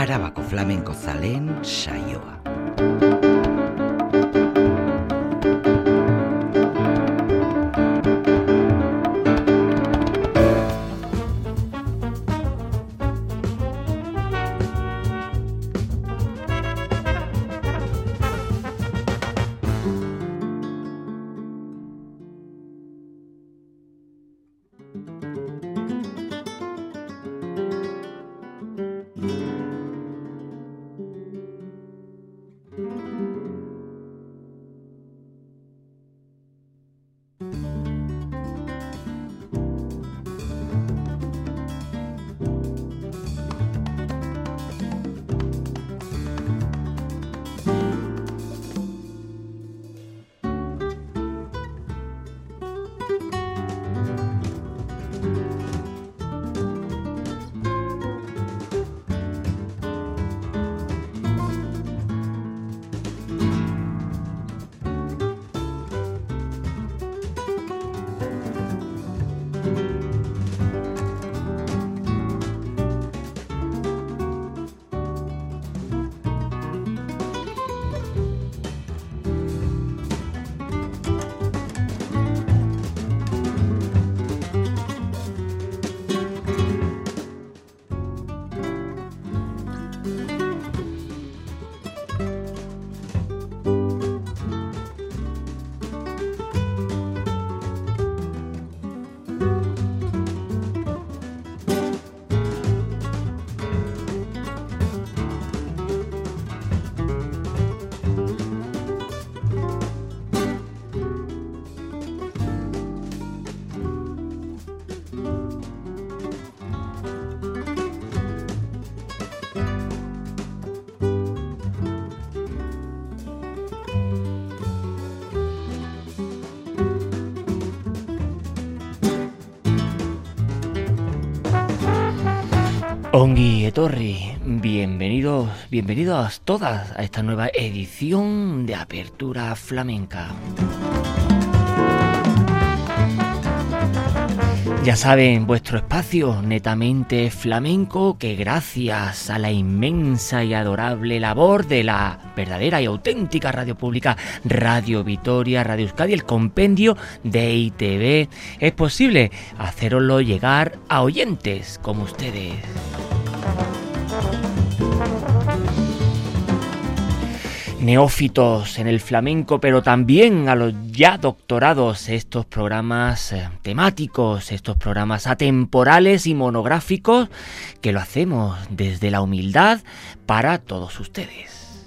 Arábaco flamenco zalén saioa. Ongi Etorri, bienvenidos, bienvenidos todas a esta nueva edición de Apertura Flamenca. Ya saben, vuestro espacio netamente flamenco que gracias a la inmensa y adorable labor de la verdadera y auténtica radio pública Radio Vitoria, Radio Euskadi, el compendio de ITV, es posible haceroslo llegar a oyentes como ustedes. Neófitos en el flamenco, pero también a los ya doctorados estos programas eh, temáticos, estos programas atemporales y monográficos que lo hacemos desde la humildad para todos ustedes.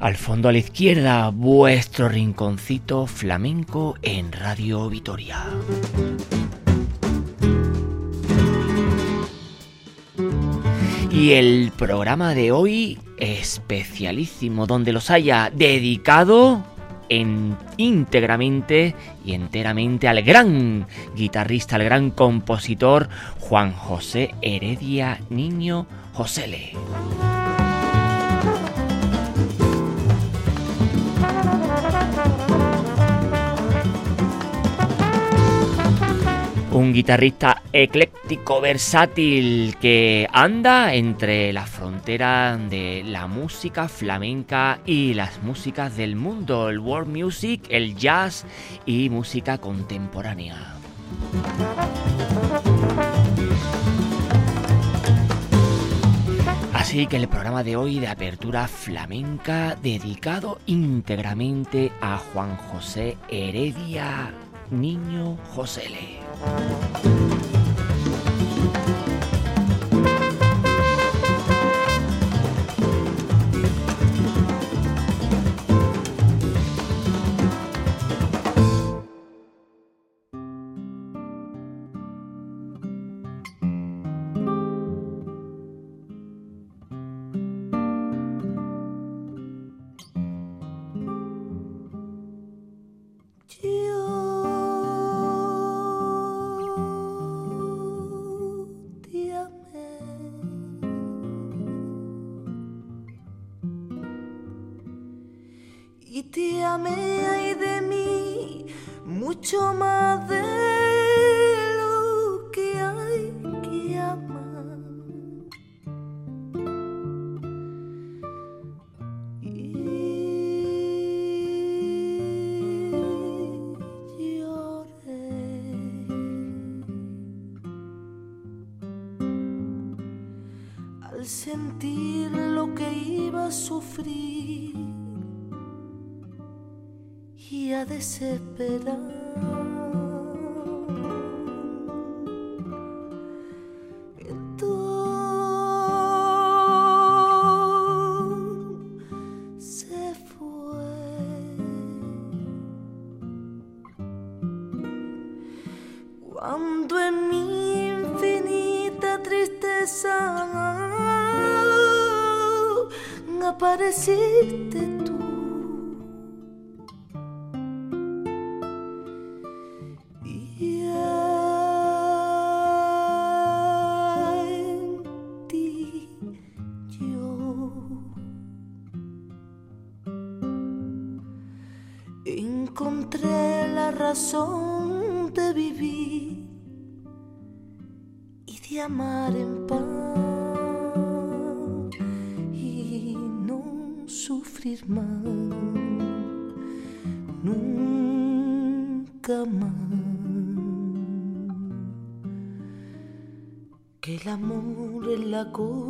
Al fondo a la izquierda, vuestro rinconcito flamenco en Radio Vitoria. Y el programa de hoy especialísimo, donde los haya dedicado en, íntegramente y enteramente al gran guitarrista, al gran compositor Juan José Heredia Niño Josele. Un guitarrista ecléctico, versátil, que anda entre la frontera de la música flamenca y las músicas del mundo, el world music, el jazz y música contemporánea. Así que el programa de hoy de apertura flamenca dedicado íntegramente a Juan José Heredia Niño Josele. ame y a desesperar.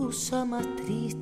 La cosa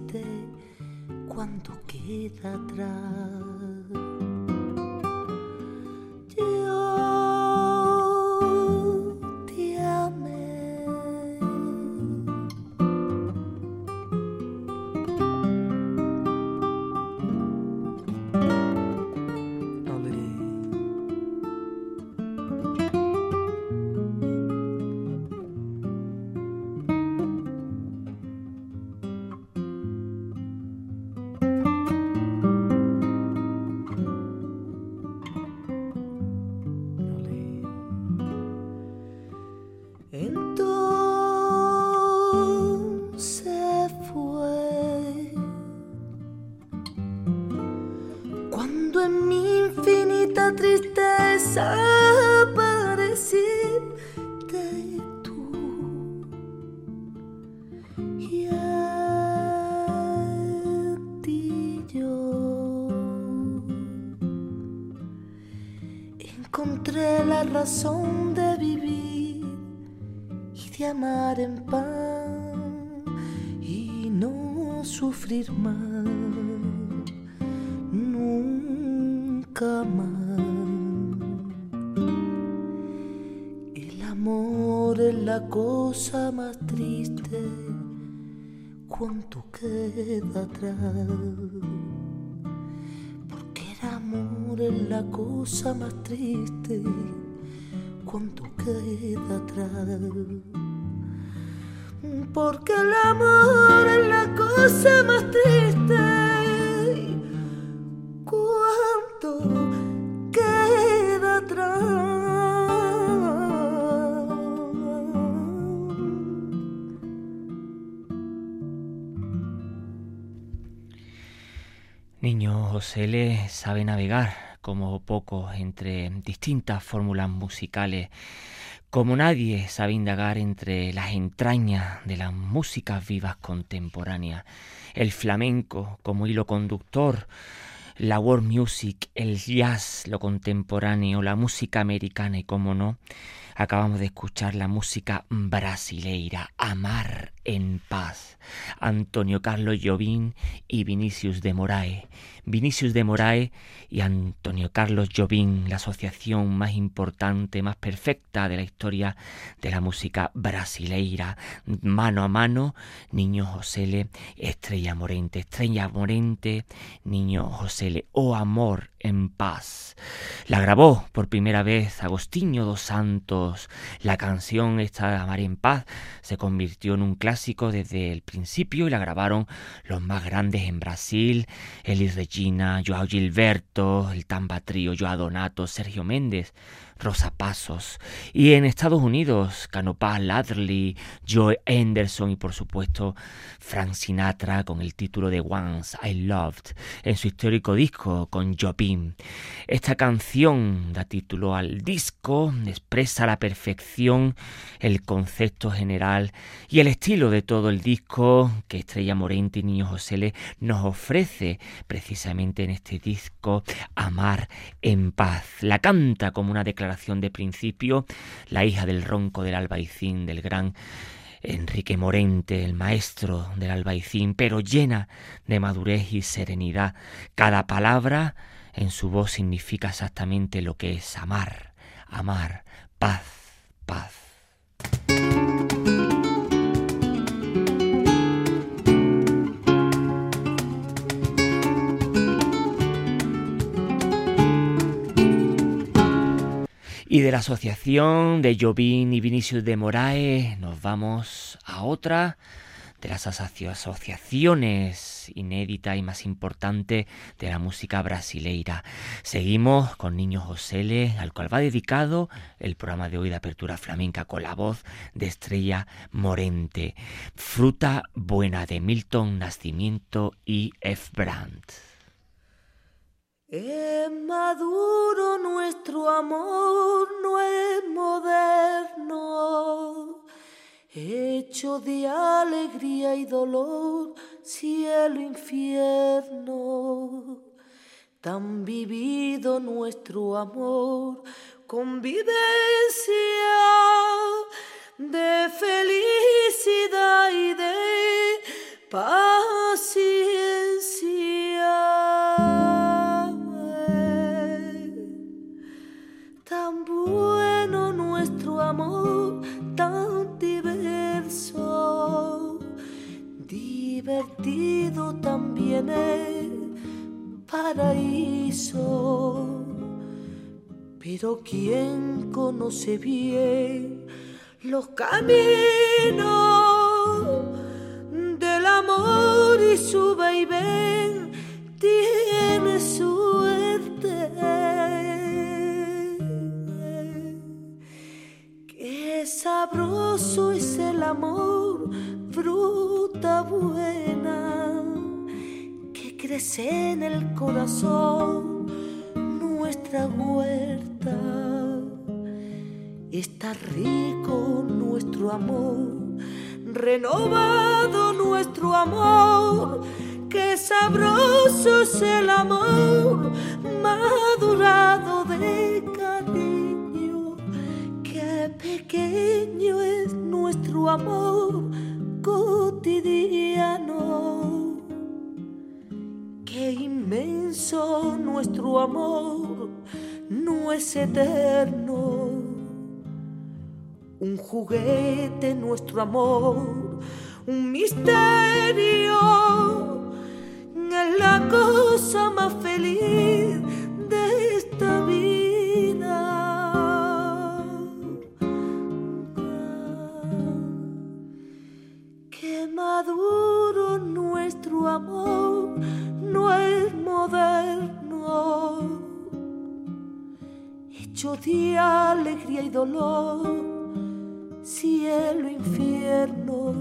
Porque el amor es la cosa más triste cuando queda atrás. Porque José le sabe navegar como pocos entre distintas fórmulas musicales, como nadie sabe indagar entre las entrañas de las músicas vivas contemporáneas, el flamenco como hilo conductor, la world music, el jazz, lo contemporáneo, la música americana y, como no, acabamos de escuchar la música brasileira, Amar en Paz, Antonio Carlos Jobim y Vinicius de Moraes. Vinicius de Moraes y Antonio Carlos Jobim, la asociación más importante, más perfecta de la historia de la música brasileira. Mano a mano, Niño Josele, Estrella Morente, Estrella Morente, Niño Josele, oh amor en paz. La grabó por primera vez Agostinho dos Santos. La canción esta Amar en Paz se convirtió en un clásico desde el principio y la grabaron los más grandes en Brasil, Elis Regina, Joao Gilberto, el Tamba Trio, Joao Donato, Sergio Méndez. Rosa Pasos. Y en Estados Unidos, Canopah Ladley, Joe Anderson y por supuesto Frank Sinatra con el título de Once I Loved en su histórico disco con Jobim. Esta canción da título al disco, expresa a la perfección el concepto general y el estilo de todo el disco que Estrella Morente y Niño José Le nos ofrece precisamente en este disco Amar en paz. La canta como una declaración de principio, la hija del ronco del albaicín, del gran Enrique Morente, el maestro del albaicín, pero llena de madurez y serenidad. Cada palabra en su voz significa exactamente lo que es amar, amar, paz, paz. Y de la asociación de Jovín y Vinicius de Moraes nos vamos a otra de las asociaciones inédita y más importante de la música brasileira. Seguimos con Niño Josele, al cual va dedicado el programa de hoy de Apertura Flamenca con la voz de Estrella Morente. Fruta Buena de Milton Nacimiento y F. Brandt. Es maduro nuestro amor, no es moderno, hecho de alegría y dolor, cielo, infierno. Tan vivido nuestro amor, convivencia de felicidad y de paciencia. Bueno nuestro amor, tan diverso, divertido también es paraíso. Pero quien conoce bien los caminos del amor y su vaivén tiene suerte sabroso es el amor, fruta buena que crece en el corazón, nuestra huerta. Está rico nuestro amor, renovado nuestro amor, que sabroso es el amor, madurado de pequeño es nuestro amor cotidiano. Qué inmenso nuestro amor no es eterno. Un juguete nuestro amor, un misterio. Es la cosa más feliz amor, no es moderno, hecho de alegría y dolor, cielo, infierno.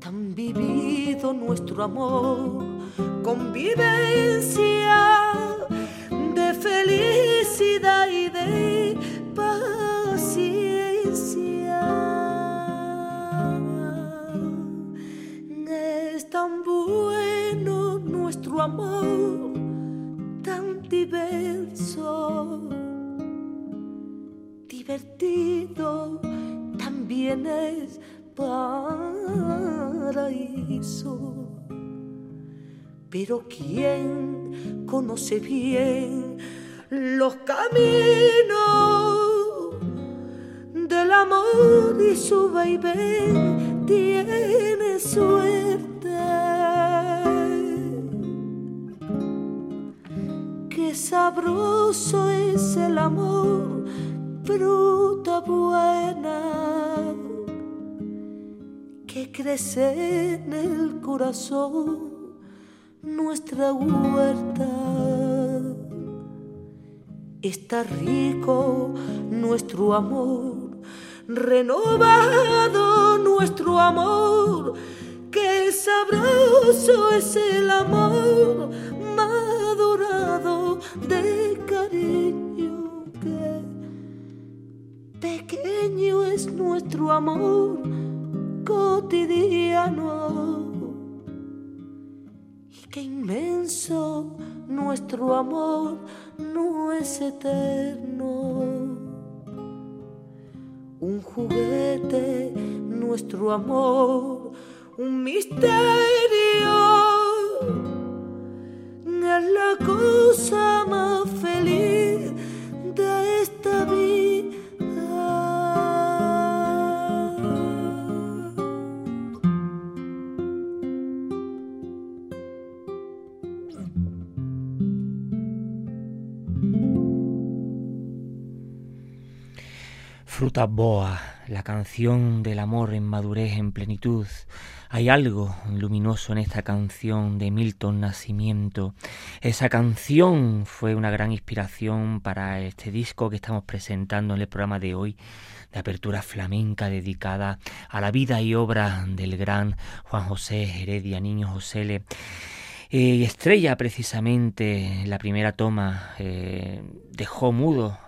Tan vivido nuestro amor, convivencia de felicidad y de amor, tan diverso, divertido también es paraíso. Pero ¿quién conoce bien los caminos del amor y su vaivén tiene suerte? Sabroso es el amor, fruta buena que crece en el corazón, nuestra huerta. Está rico nuestro amor, renovado nuestro amor, que sabroso es el amor de cariño que pequeño es nuestro amor cotidiano. Y qué inmenso nuestro amor no es eterno. Un juguete nuestro amor un misterio es la cosa más feliz de esta vida. Fruta Boa, la canción del amor en madurez, en plenitud, hay algo luminoso en esta canción de Milton Nacimiento. Esa canción fue una gran inspiración para este disco que estamos presentando en el programa de hoy, de apertura flamenca dedicada a la vida y obra del gran Juan José Heredia, Niño José eh, Estrella precisamente la primera toma eh, dejó mudo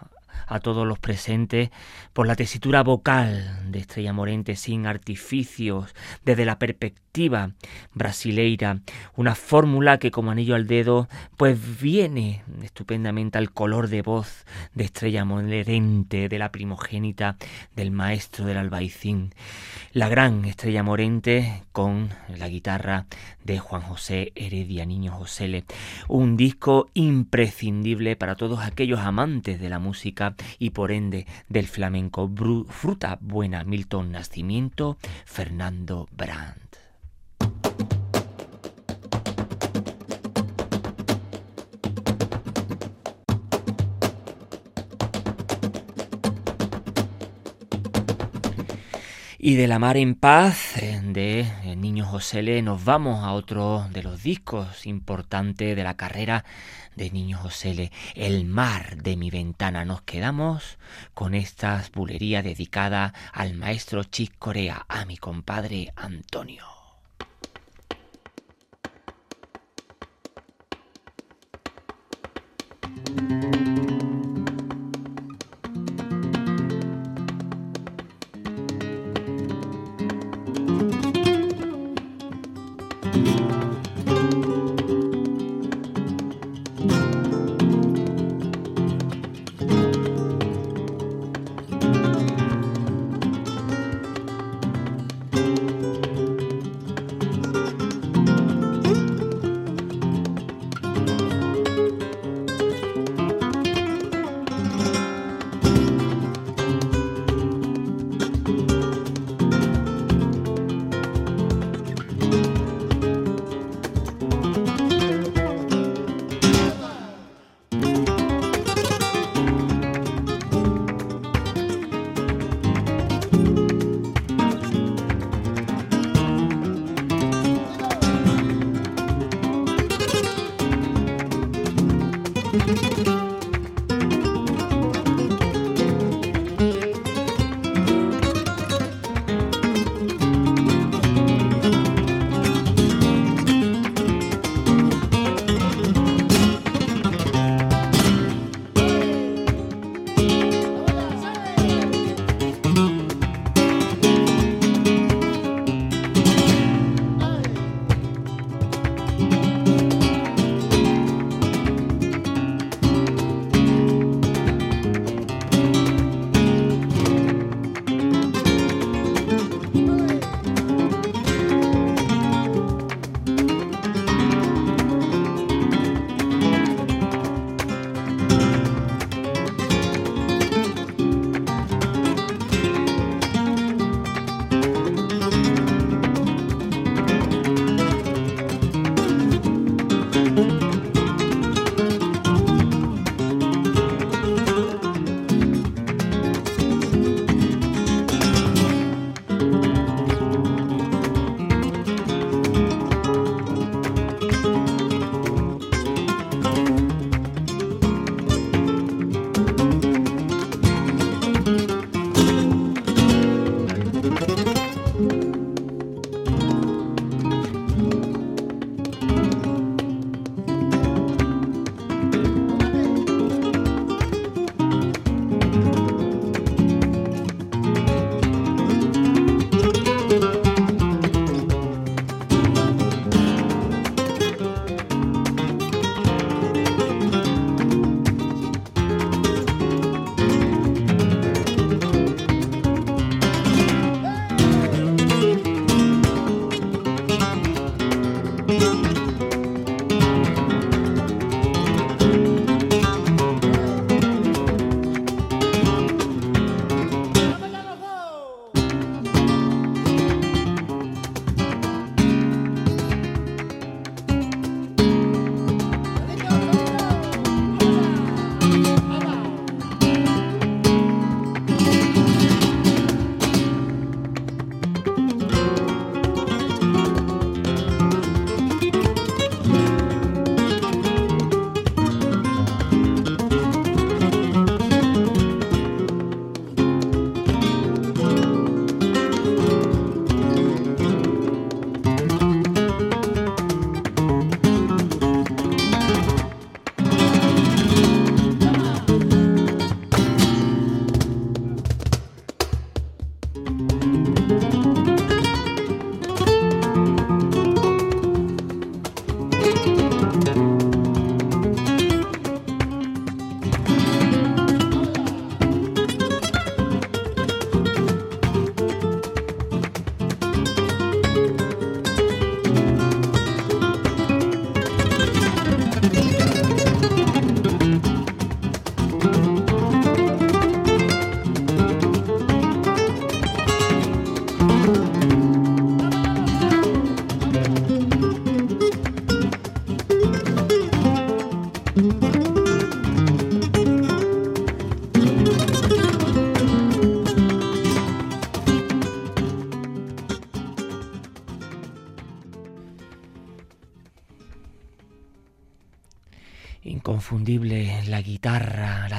a todos los presentes por la tesitura vocal de Estrella Morente sin artificios, desde la perspectiva brasileira, una fórmula que como anillo al dedo pues viene estupendamente al color de voz de Estrella Morente, de la primogénita del maestro del albaicín, la gran Estrella Morente con la guitarra de Juan José Heredia Niño José un disco imprescindible para todos aquellos amantes de la música y por ende del flamenco. fruta buena, Milton Nacimiento, Fernando Brandt. Y de La Mar en Paz eh, de eh, Niño José Le nos vamos a otro de los discos importantes de la carrera de Niño José Le, El Mar de mi ventana. Nos quedamos con esta bulería dedicada al maestro Chick Corea, a mi compadre Antonio.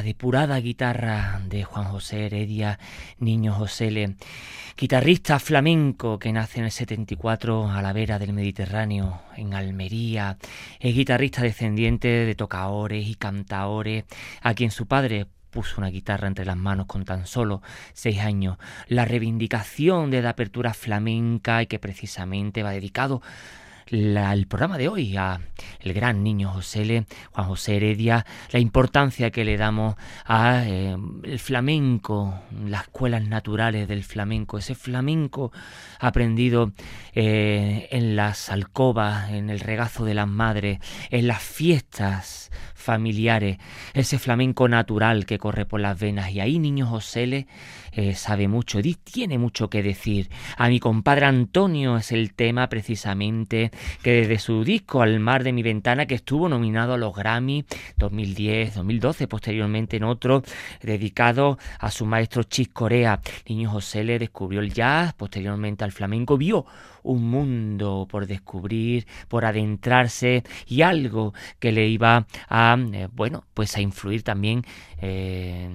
Depurada guitarra de Juan José Heredia, Niño José guitarrista flamenco que nace en el 74 a la vera del Mediterráneo, en Almería, es guitarrista descendiente de tocaores y cantaores, a quien su padre puso una guitarra entre las manos con tan solo seis años. La reivindicación de la apertura flamenca y que precisamente va dedicado el programa de hoy a el gran niño José Le, Juan José Heredia, la importancia que le damos a eh, el flamenco, las escuelas naturales del flamenco, ese flamenco aprendido eh, en las alcobas, en el regazo de las madres, en las fiestas familiares, ese flamenco natural que corre por las venas. Y ahí niño José Le eh, sabe mucho, tiene mucho que decir. A mi compadre Antonio es el tema precisamente que desde su disco Al mar de mi ventana, que estuvo nominado a los Grammy 2010, 2012, posteriormente en otro dedicado a su maestro Chis Corea. Niño José le descubrió el jazz, posteriormente al flamenco, vio un mundo por descubrir, por adentrarse y algo que le iba a, eh, bueno, pues a influir también eh,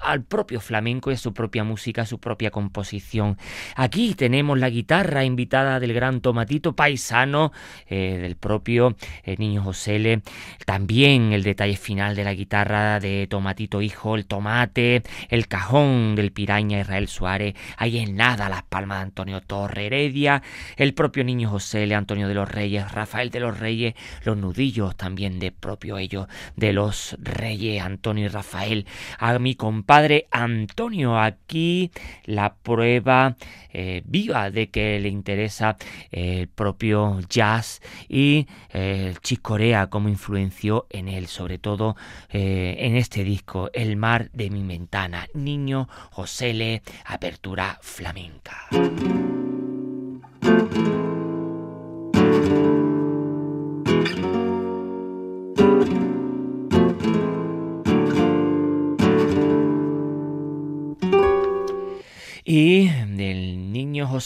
al propio flamenco y a su propia música, a su propia composición. Aquí tenemos la guitarra invitada del gran Tomatito Paisano, eh, del propio Niño José también el detalle final de la guitarra de Tomatito Hijo, el tomate, el cajón del piraña Israel Suárez, ahí en nada las palmas de Antonio Torre Heredia, el propio niño José, el Antonio de los Reyes, Rafael de los Reyes, los nudillos también de propio ellos, de los Reyes, Antonio y Rafael, a mi compadre Antonio, aquí la prueba eh, viva de que le interesa el propio jazz y eh, el Chicorea como influenció en él, sobre todo eh, en este disco, El mar de mi ventana, Niño José Le, apertura flamenca.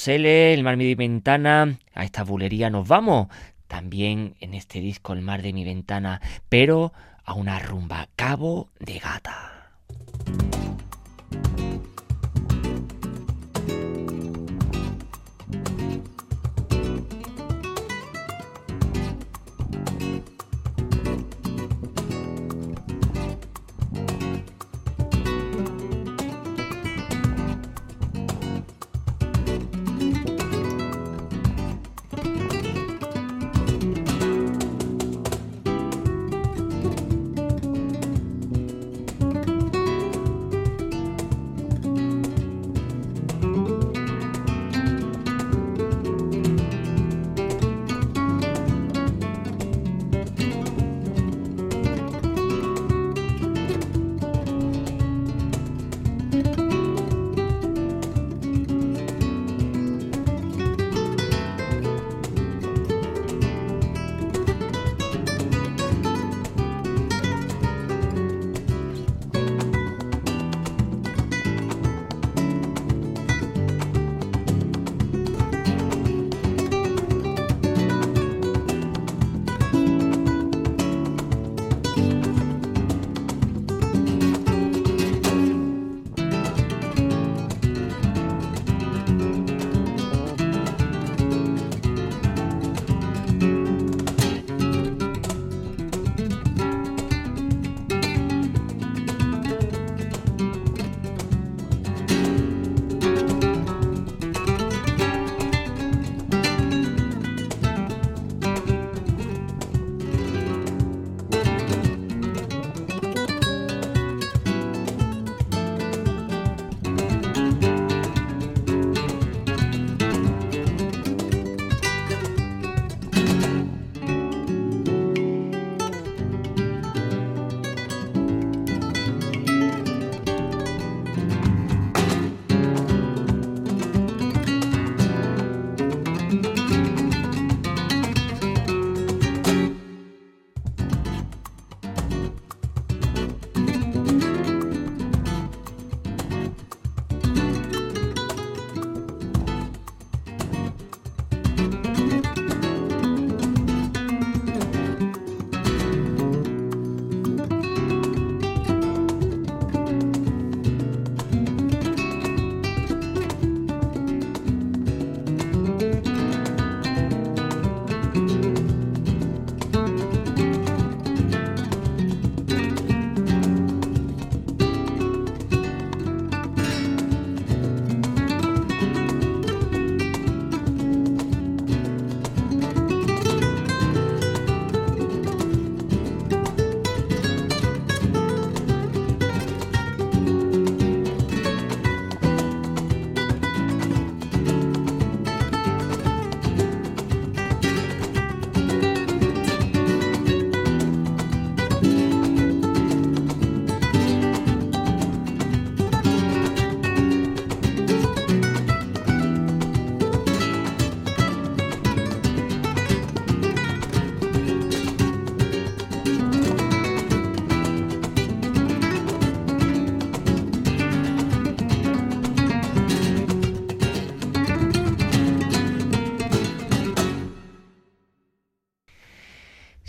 El mar de mi ventana, a esta bulería nos vamos. También en este disco El mar de mi ventana, pero a una rumba Cabo de Gata.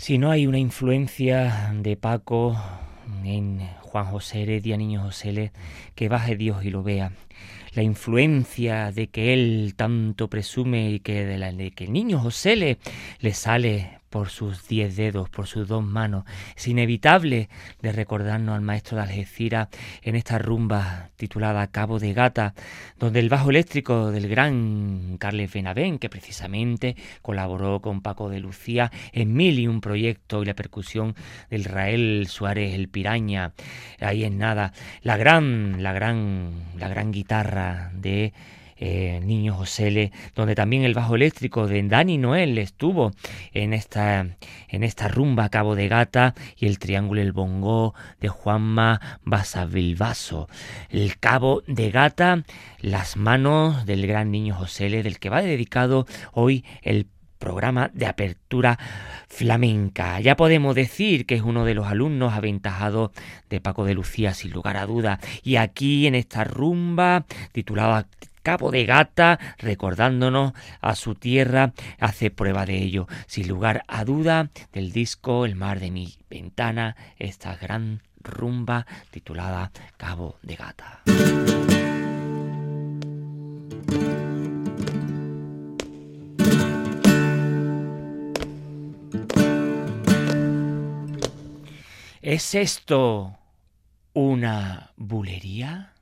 Si no hay una influencia de Paco en Juan José Heredia, Niño José, que baje Dios y lo vea. La influencia de que él tanto presume y que de, la, de que el niño José le, le sale por sus diez dedos, por sus dos manos. Es inevitable de recordarnos al maestro de Algeciras en esta rumba titulada Cabo de Gata, donde el bajo eléctrico del gran Carles Benavén, que precisamente colaboró con Paco de Lucía en mil y un proyectos y la percusión del Israel Suárez el Piraña, ahí es nada, la gran, la gran, la gran guitarra de eh, Niño José, donde también el bajo eléctrico de Dani Noel estuvo en esta, en esta rumba Cabo de Gata y el triángulo El Bongo de Juanma Basavilbaso. El Cabo de Gata, las manos del gran Niño José, del que va dedicado hoy el programa de apertura flamenca. Ya podemos decir que es uno de los alumnos aventajados de Paco de Lucía, sin lugar a duda. Y aquí en esta rumba titulada Cabo de Gata, recordándonos a su tierra, hace prueba de ello. Sin lugar a duda, del disco El mar de mi ventana, esta gran rumba titulada Cabo de Gata. ¿Es esto una bulería?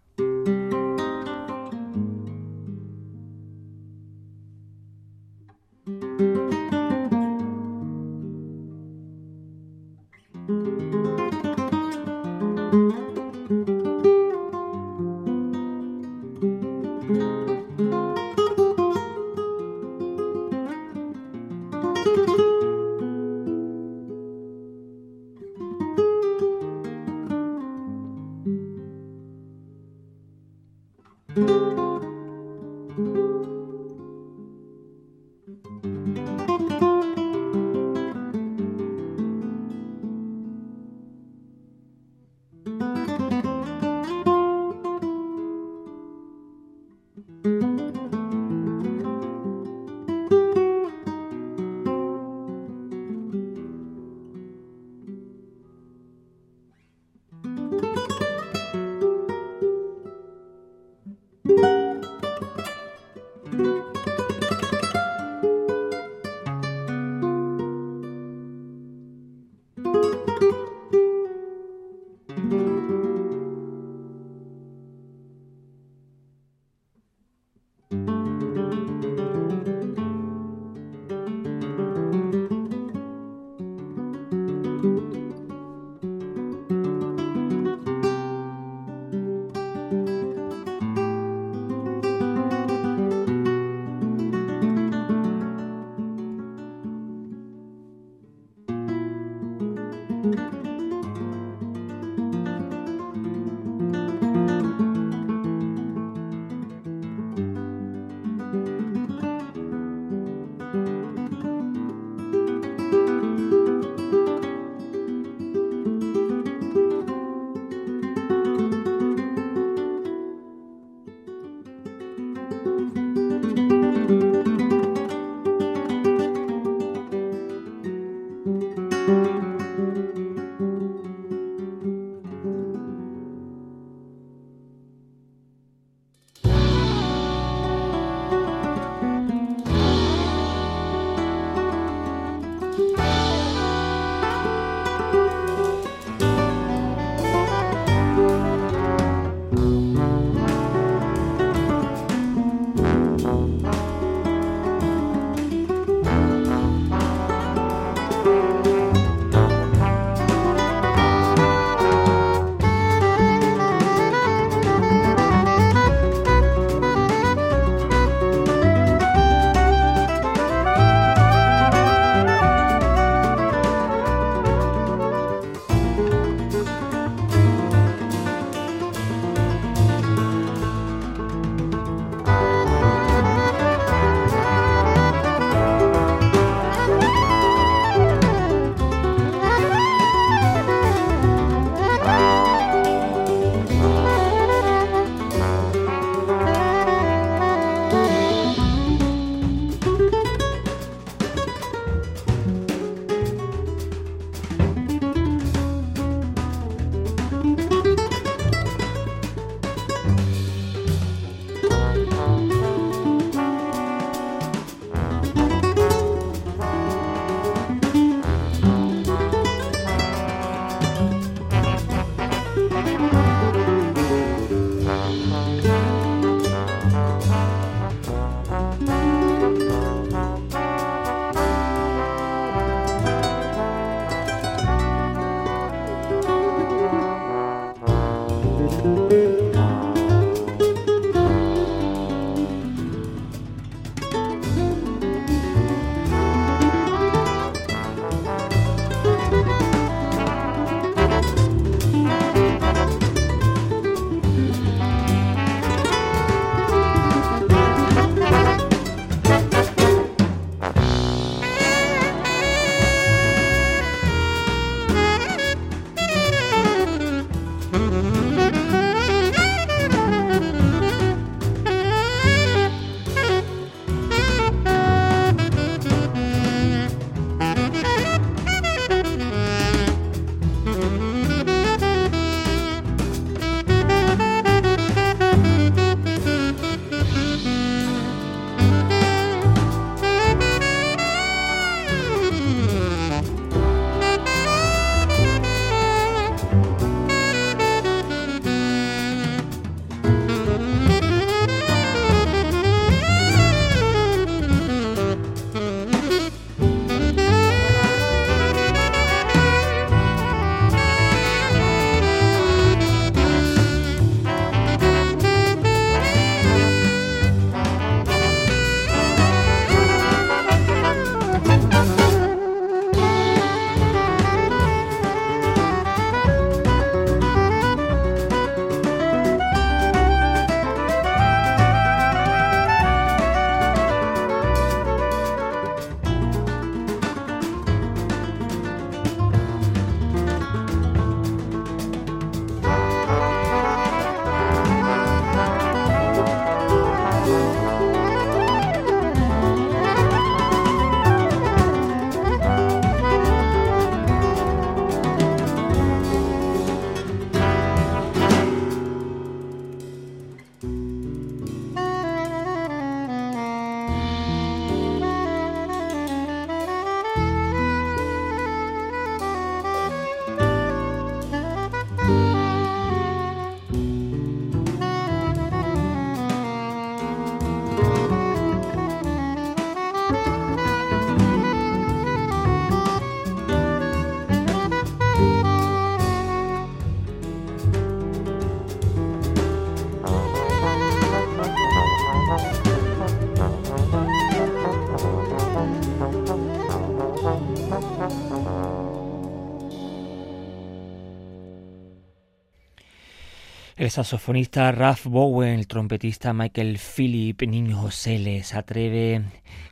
El saxofonista Ralph Bowen, el trompetista Michael Philip, Niño José les atreve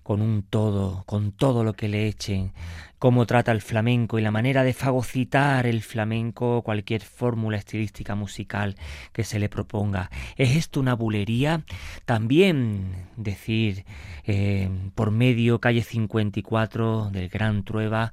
con un todo, con todo lo que le echen, cómo trata el flamenco y la manera de fagocitar el flamenco cualquier fórmula estilística musical que se le proponga. ¿Es esto una bulería? También decir eh, por medio calle 54 del Gran Trueba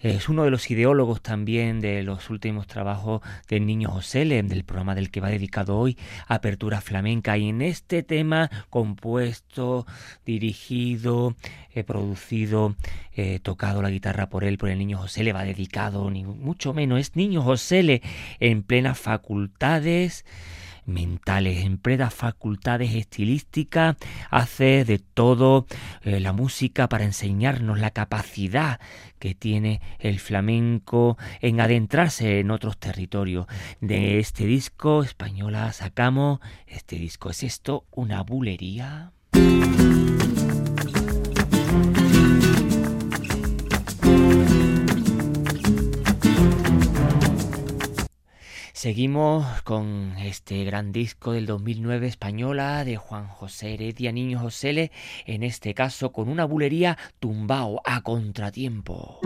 es uno de los ideólogos también de los últimos trabajos del Niño José, del programa del que va dedicado hoy, Apertura Flamenca. Y en este tema compuesto, dirigido, eh, producido, eh, tocado la guitarra por él, por el Niño José, le va dedicado, ni mucho menos, es Niño José en plenas facultades mentales, en plenas facultades estilísticas, hace de todo eh, la música para enseñarnos la capacidad que tiene el flamenco en adentrarse en otros territorios. De este disco española sacamos este disco. ¿Es esto una bulería? Seguimos con este gran disco del 2009 española de Juan José Heredia Niño Josele, en este caso con una bulería tumbao a contratiempo.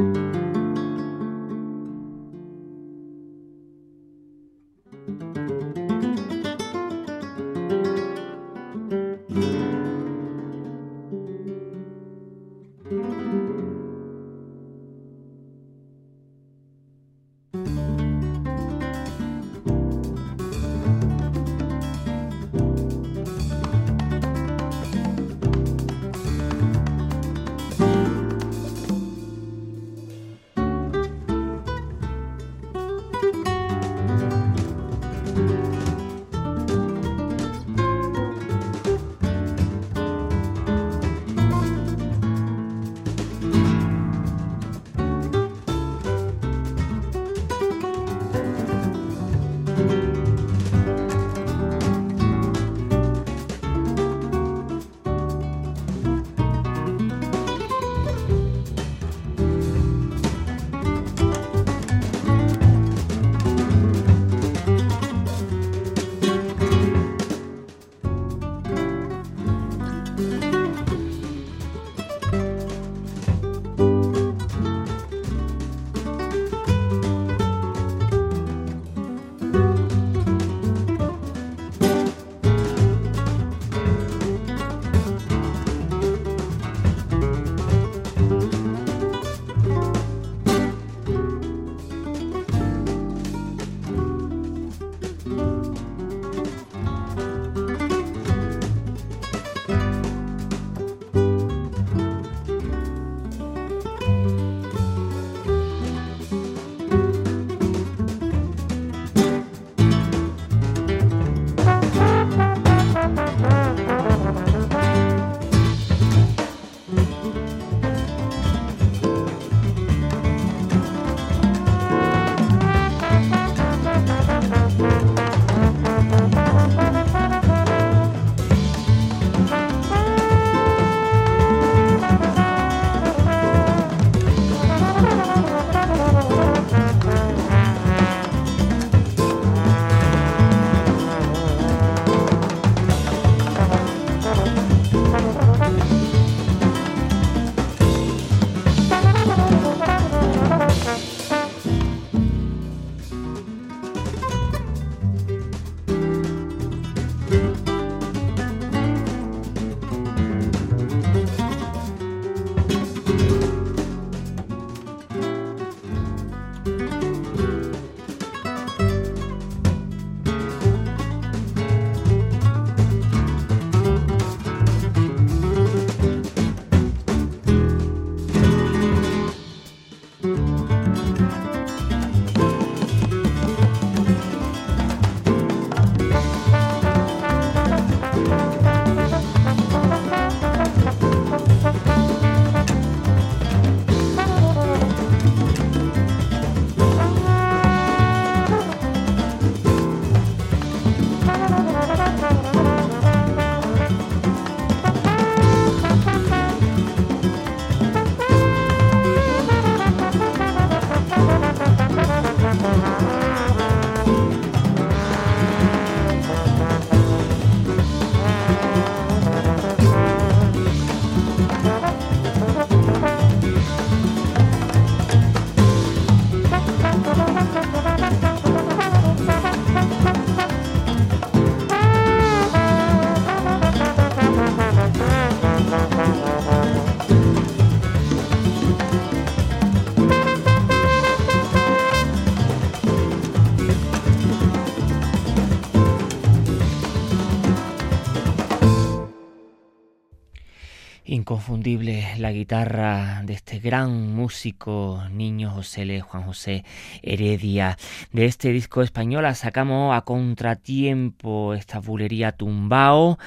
La guitarra de este gran músico niño José Le, Juan José Heredia. De este disco español sacamos a contratiempo esta bulería tumbao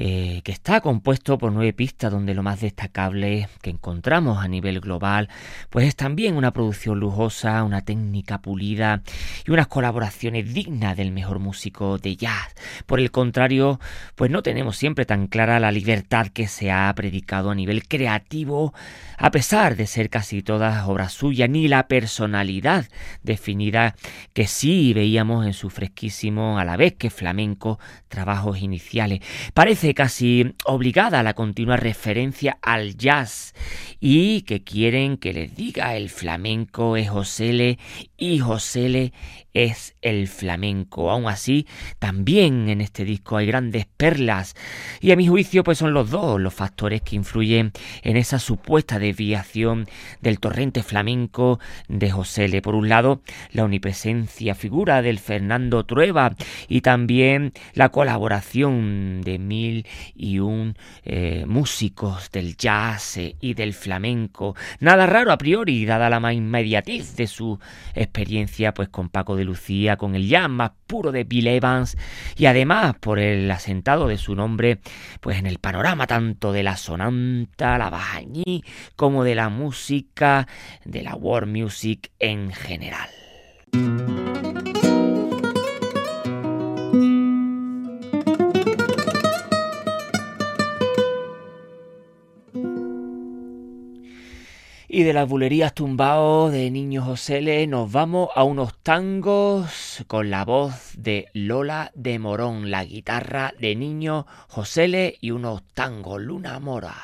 eh, que está compuesto por nueve pistas donde lo más destacable que encontramos a nivel global pues es también una producción lujosa, una técnica pulida y unas colaboraciones dignas del mejor músico de jazz. Por el contrario, pues no tenemos siempre tan clara la libertad que se ha predicado a nivel creativo, a pesar de ser casi todas obras suyas, ni la personalidad definida que sí veíamos en su fresquísimo, a la vez que flamenco, trabajos iniciales. Parece casi obligada la continua referencia al jazz y que quieren que les diga el flamenco es Josele y Josele es el flamenco. Aún así, también en este disco hay grandes perlas y a mi juicio pues son los dos los factores que influyen en esa supuesta desviación del torrente flamenco de Josele. Por un lado, la omnipresencia figura del Fernando Trueba y también la colaboración de mil y un eh, músicos del jazz y del flamenco. Nada raro a priori, dada la inmediatez de su experiencia pues con Paco de Lucía, con el jazz más puro de Bill Evans y además por el asentado de su nombre pues en el panorama tanto de la sonanta, la bajañí como de la música, de la world music en general. Y de las bulerías tumbados de Niño Josele nos vamos a unos tangos con la voz de Lola de Morón, la guitarra de Niño Josele y unos tangos Luna Mora.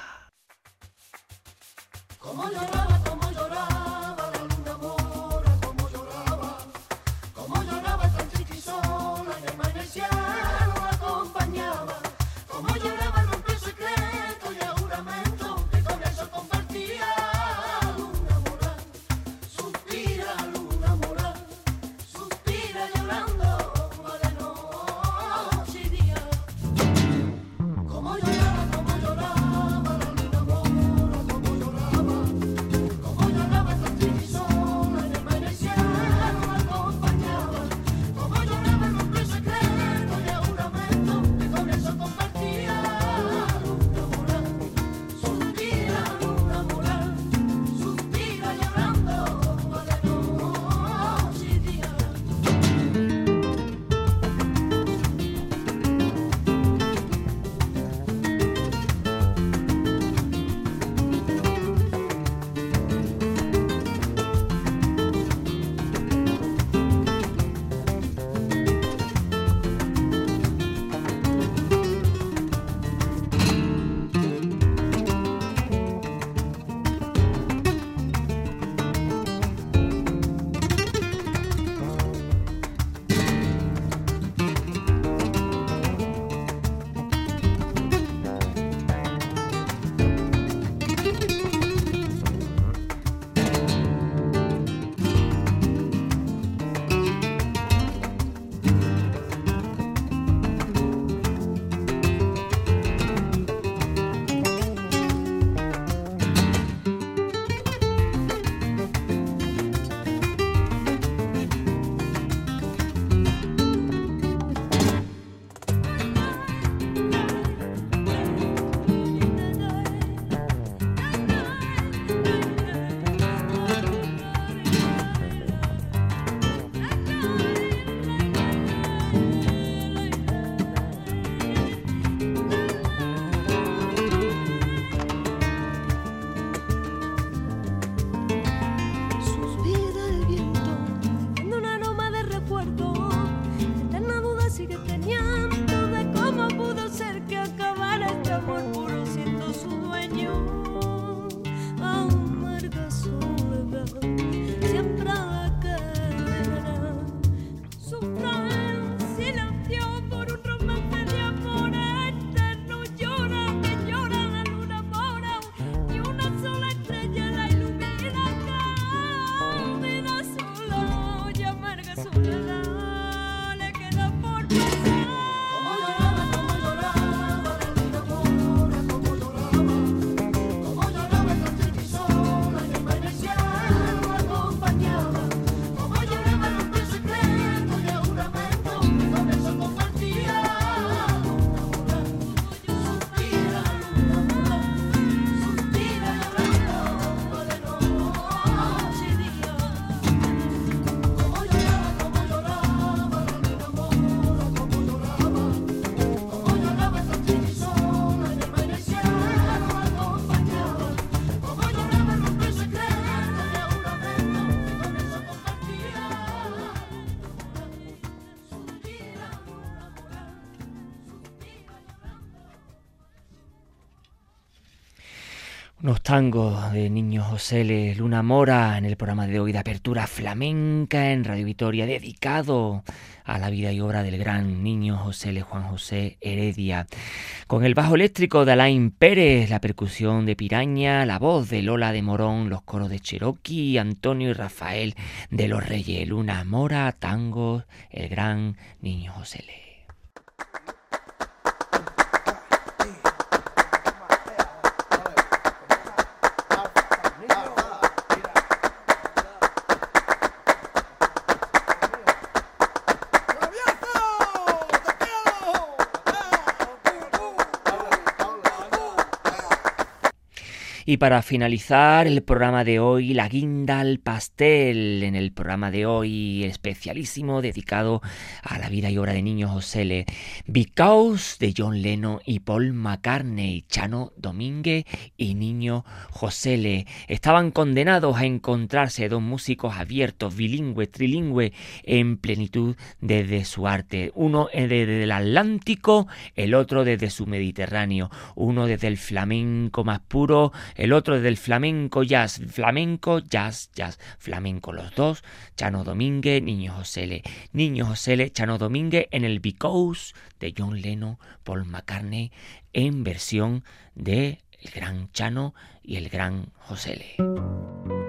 Unos tangos de Niño José Luna Mora en el programa de hoy de apertura flamenca en Radio Vitoria dedicado a la vida y obra del gran niño José L. Juan José Heredia. Con el bajo eléctrico de Alain Pérez, la percusión de Piraña, la voz de Lola de Morón, los coros de Cherokee, Antonio y Rafael de los Reyes, Luna Mora, tangos, el gran niño José Y para finalizar el programa de hoy, la guinda al pastel, en el programa de hoy especialísimo dedicado a la vida y obra de Niño José. Because de John Leno y Paul McCartney, Chano Domínguez y Niño José Le. Estaban condenados a encontrarse dos músicos abiertos, bilingües, trilingües, en plenitud desde su arte. Uno desde el Atlántico, el otro desde su Mediterráneo. Uno desde el flamenco más puro, el otro del flamenco jazz, flamenco jazz, jazz, flamenco los dos, Chano Domínguez, Niño José Le, Niño José Le, Chano Domínguez en el Because de John Leno, Paul McCartney en versión de el gran Chano y el gran José Le.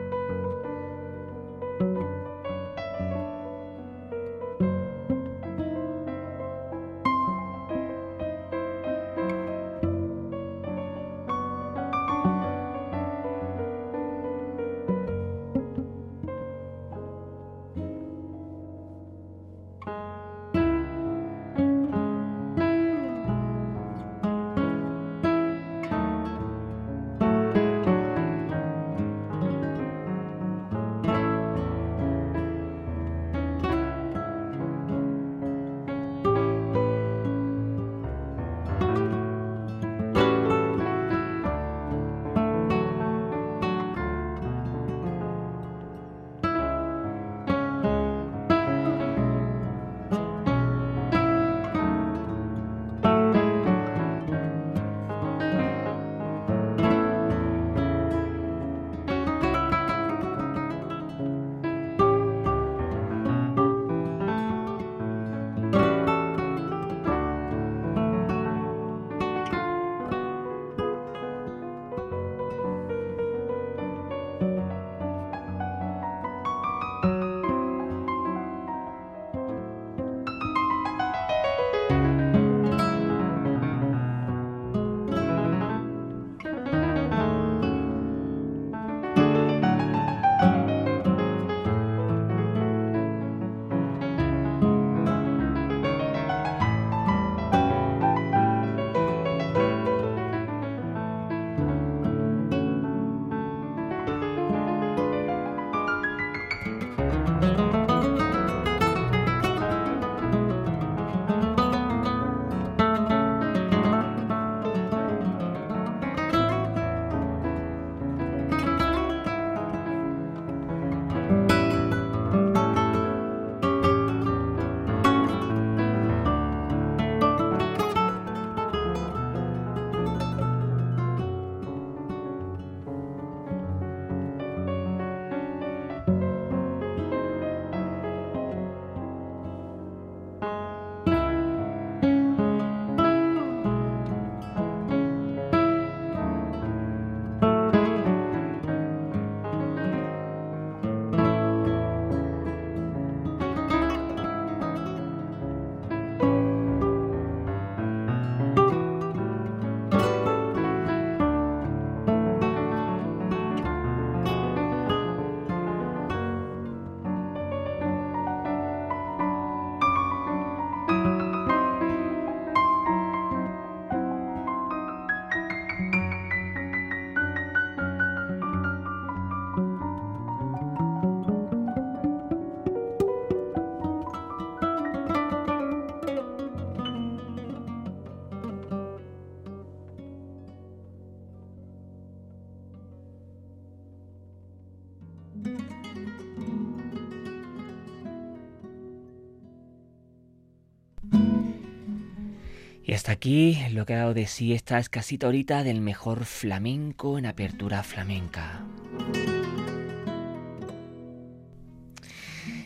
Aquí lo que ha dado de sí esta escasita horita del mejor flamenco en apertura flamenca.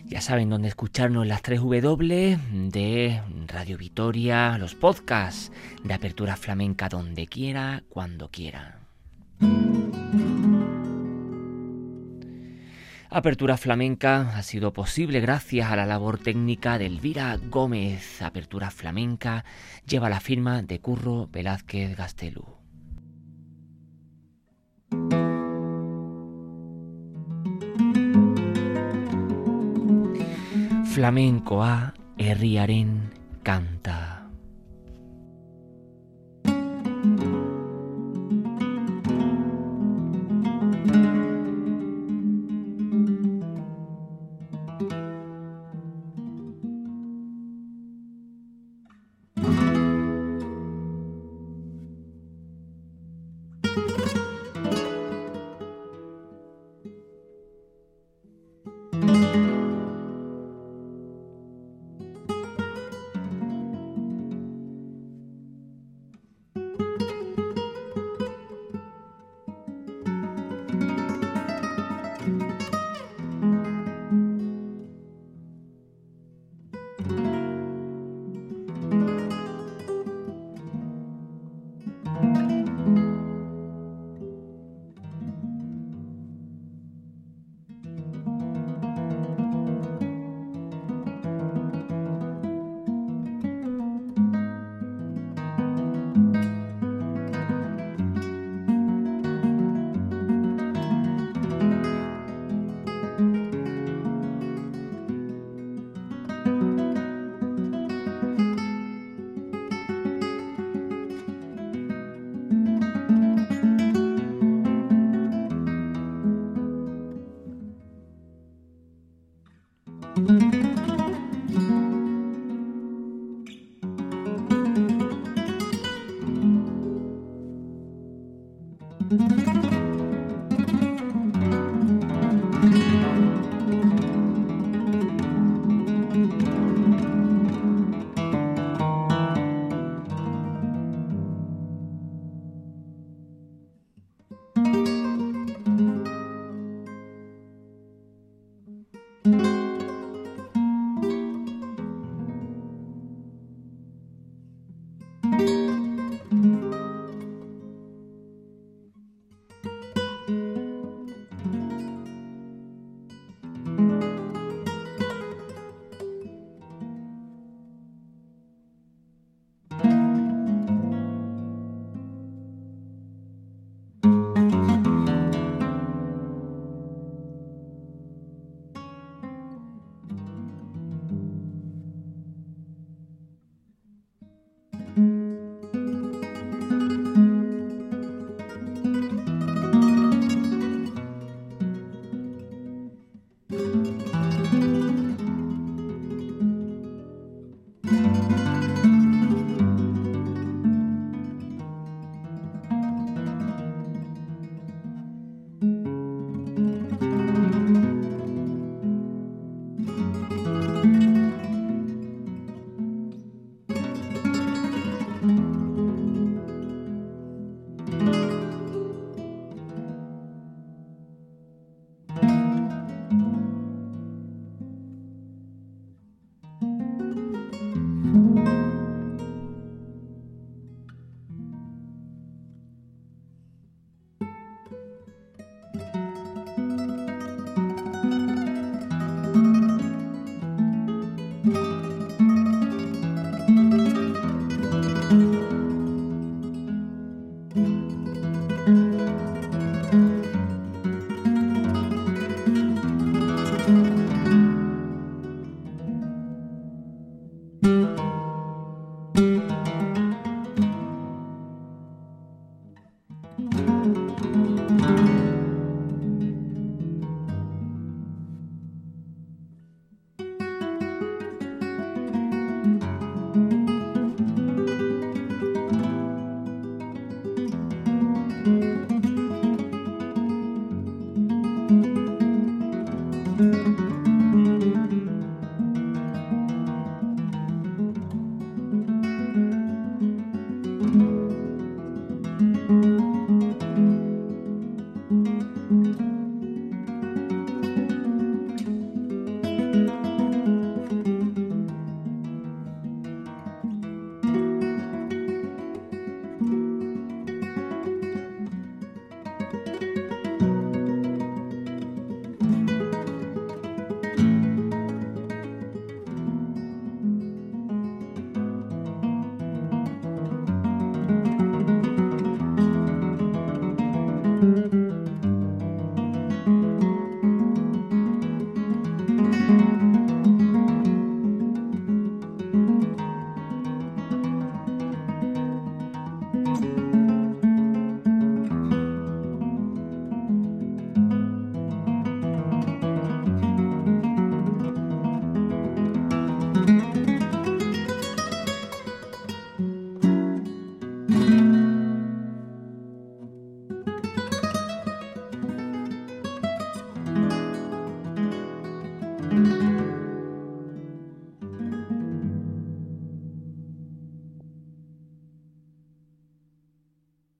Ya saben dónde escucharnos las 3 W de Radio Vitoria, los podcasts de apertura flamenca donde quiera, cuando quiera. Apertura Flamenca ha sido posible gracias a la labor técnica de Elvira Gómez. Apertura Flamenca lleva la firma de Curro Velázquez Gastelú. Flamencoa herriaren canta.